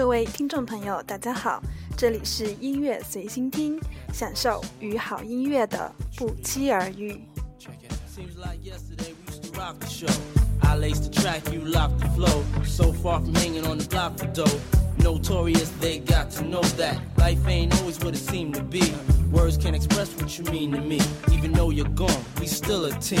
各位听众朋友，大家好，这里是音乐随心听，享受与好音乐的不期而遇。Seems like yesterday we used to rock the show. I laced the track, you locked the flow. So far from hanging on the block for dough. Notorious, they got to know that life ain't always what it seemed to be. Words can't express what you mean to me. Even though you're gone, we still a team.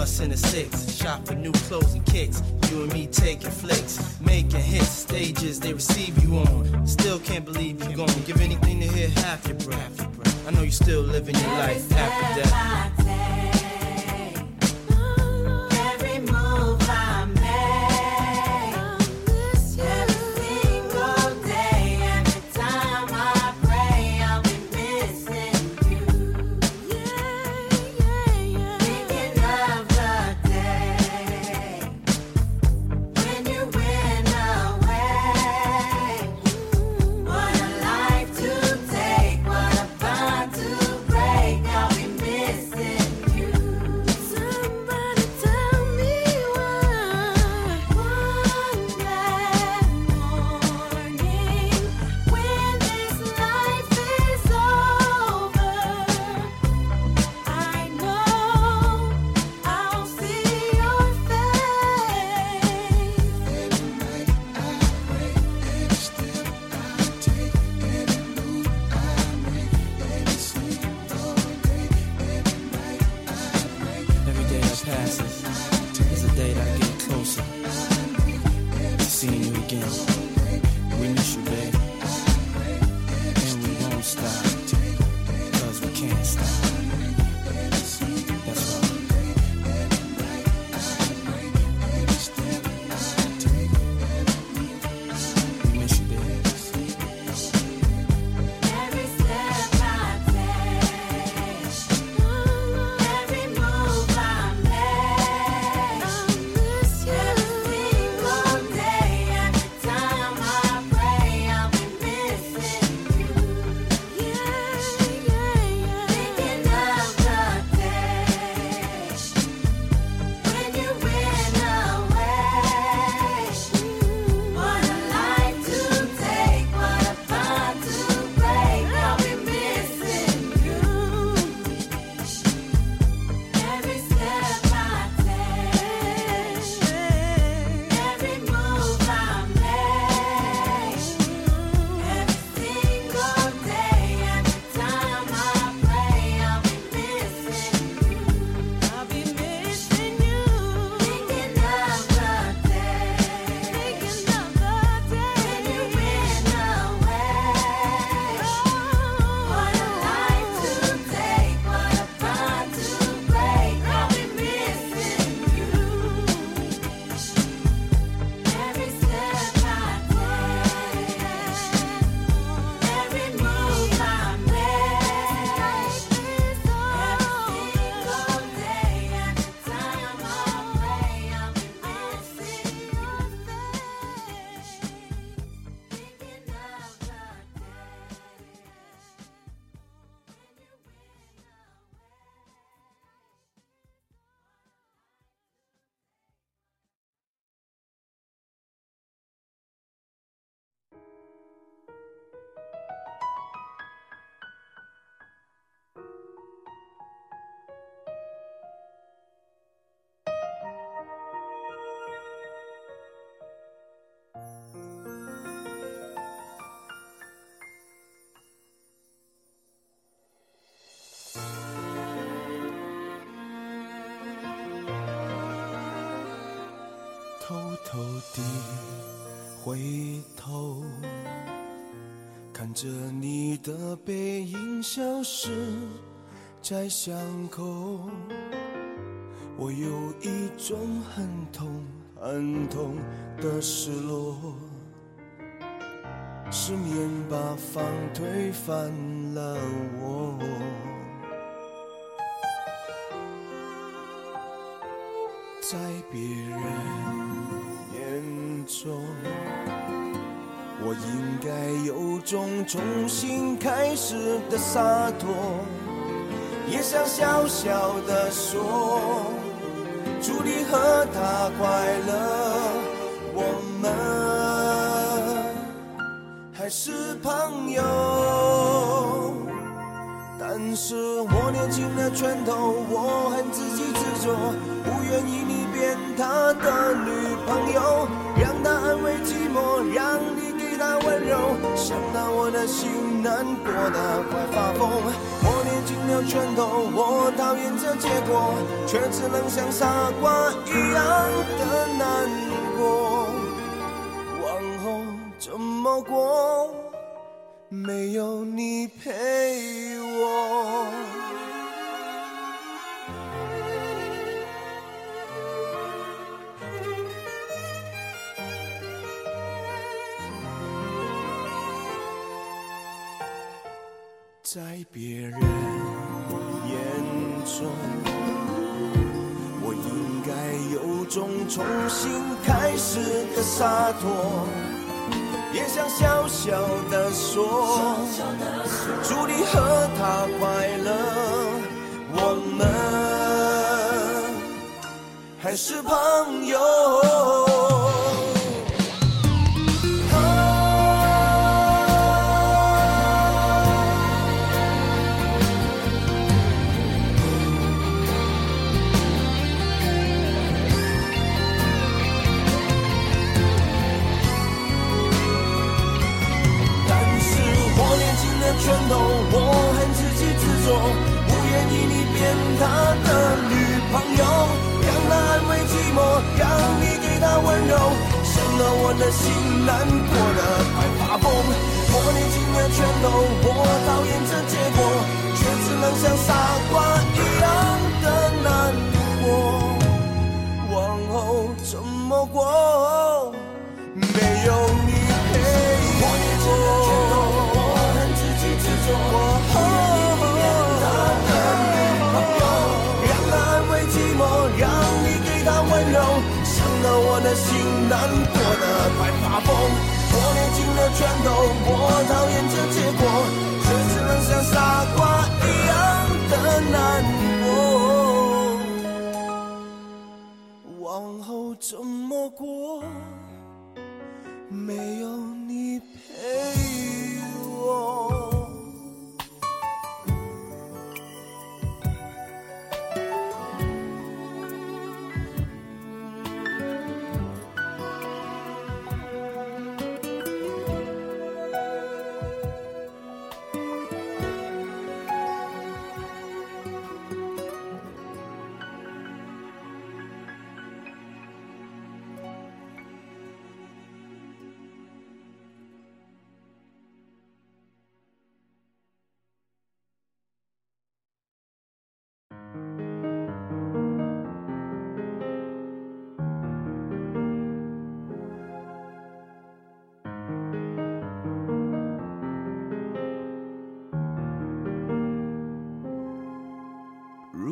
Us in the six, shop for new clothes and kicks. You and me taking flicks, making hits, stages they receive you on. Still can't believe you're gone. Give anything to hear half your breath. I know you're still living your life after death. 头地回头，看着你的背影消失在巷口，我有一种很痛很痛的失落，失眠把房推翻了我。在别人该有种重新开始的洒脱，也想小小的说，祝你和他快乐，我们还是朋友。但是我捏紧了拳头，我很自己执着，不愿意你变他的女朋友，让他的心难过的快发疯。我捏紧了拳头，我讨厌这结果，却只能像傻瓜一样的难过。往后怎么过？没有你陪我。在别人眼中，我应该有种重新开始的洒脱。也想小小的说，祝你和他快乐，我们还是朋友。他的女朋友，让他安慰寂寞，让你给他温柔，省了我的心难过的快发疯。难过的快发疯。我捏紧了拳头，我讨厌这结果，却只能像傻瓜一样的难过。往后怎么过？没有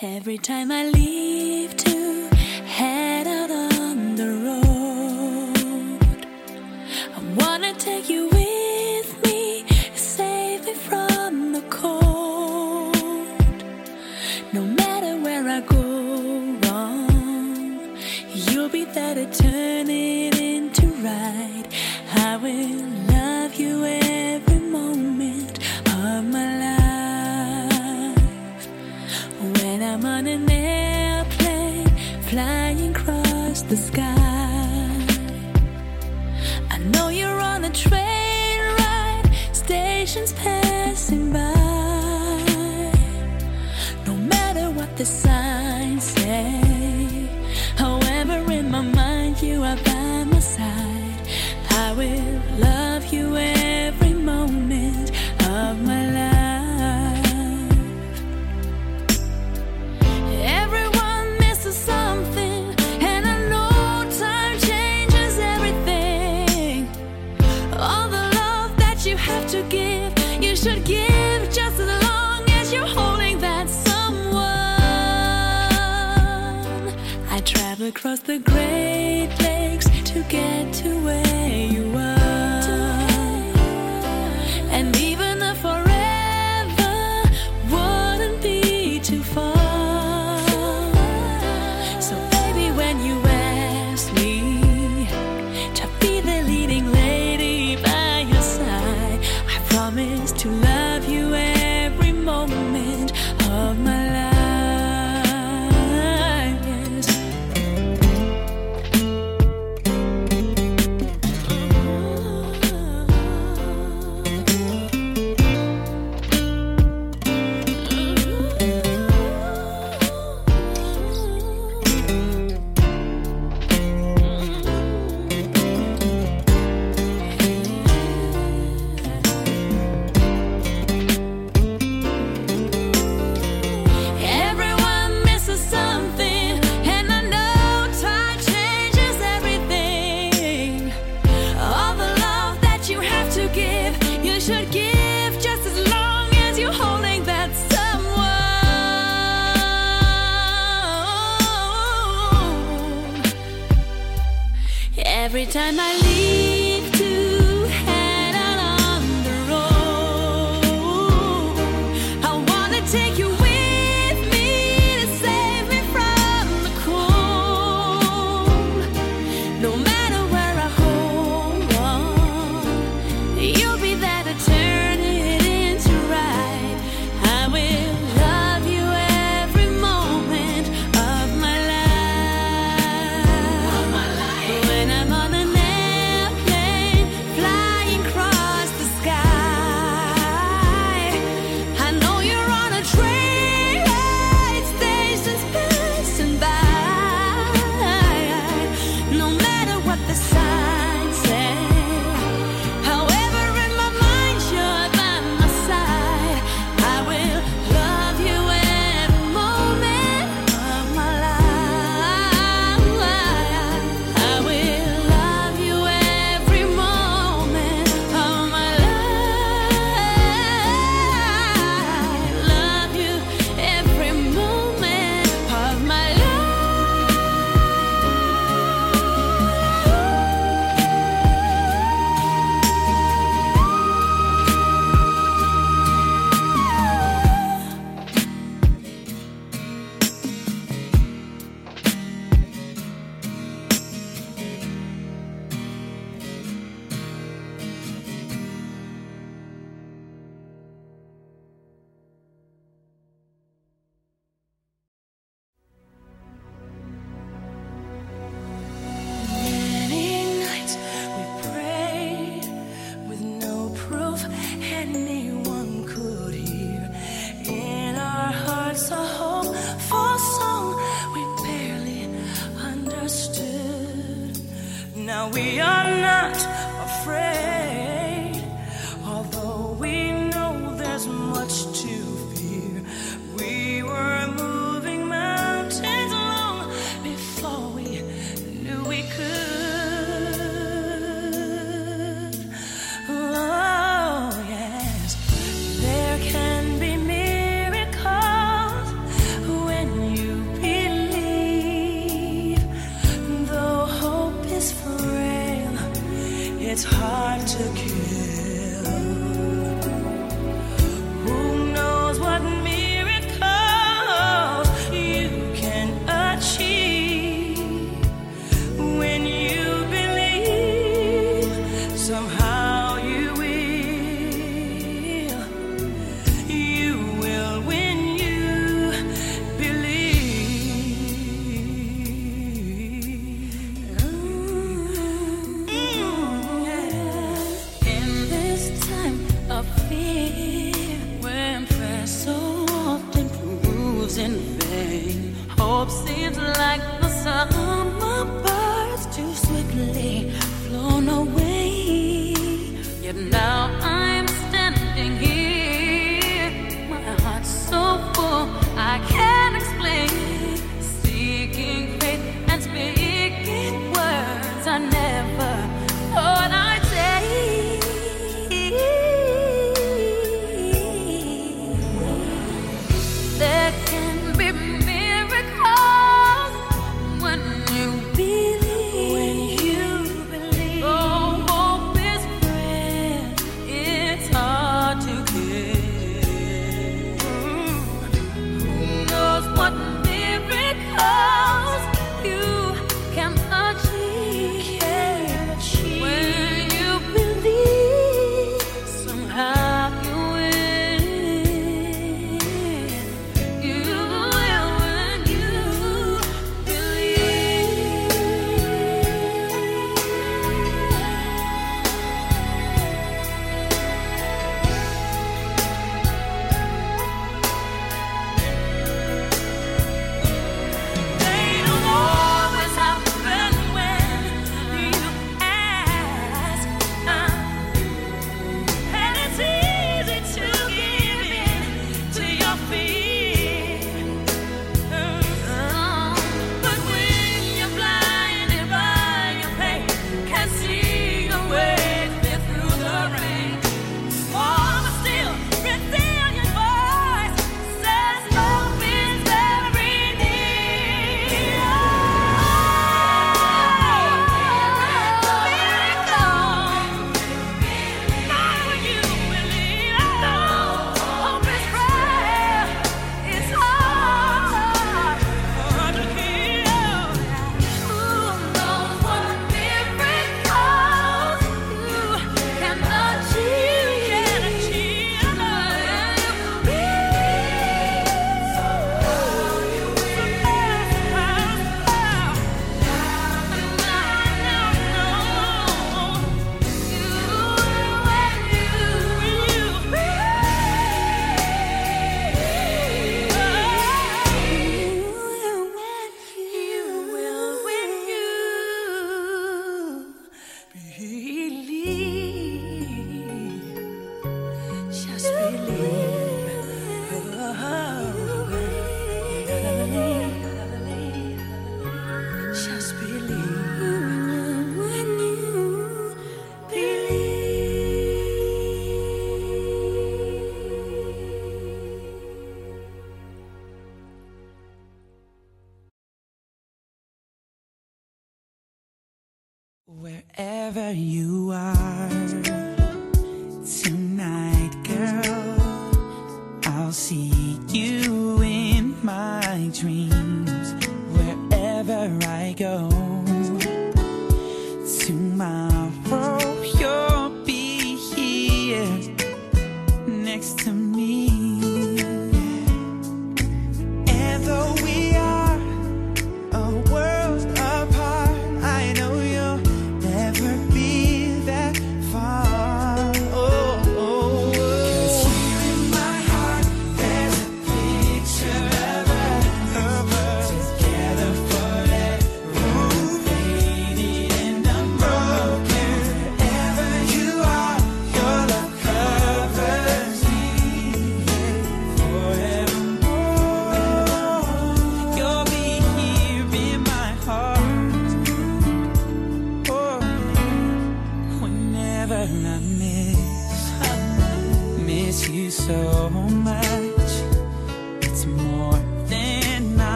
Every time I leave the sky, I know you're on a train ride, stations passing by. No matter what the signs the Great Lakes to get to where you are. Every time I leave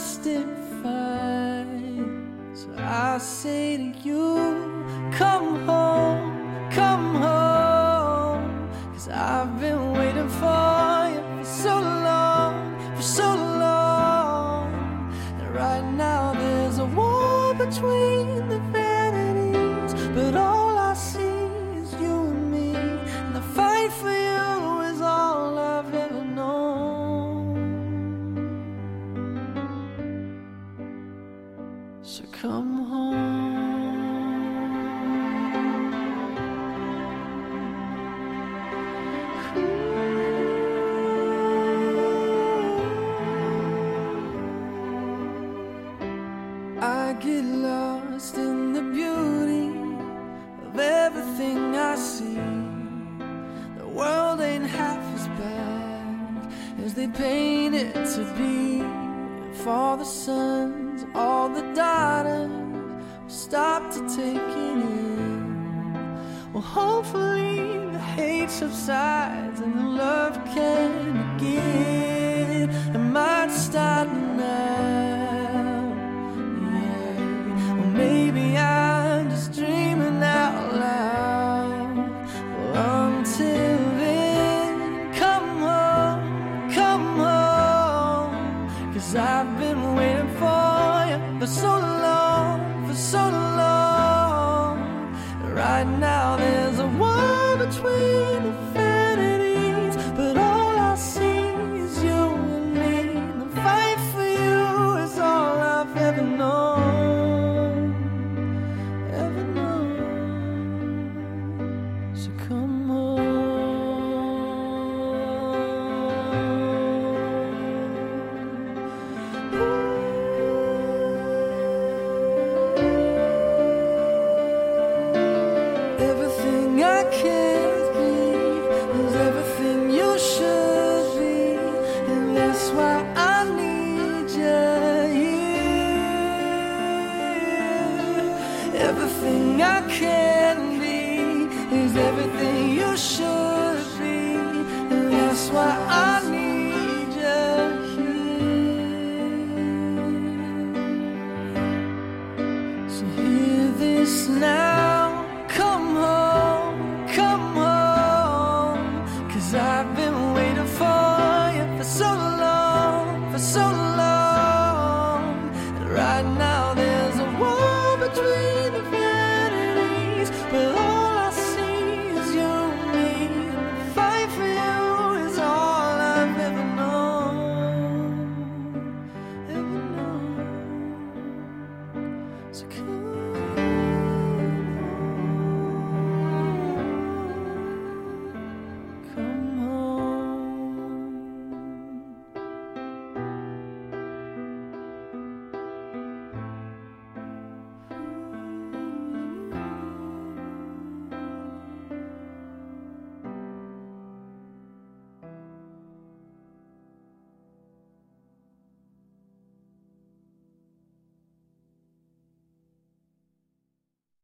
justified. So I say to you, come home, come home, cause I've been everything I see, the world ain't half as bad as they paint it to be. For the sons, all the daughters stop to take it in. Well, hopefully the hate subsides and the love can begin.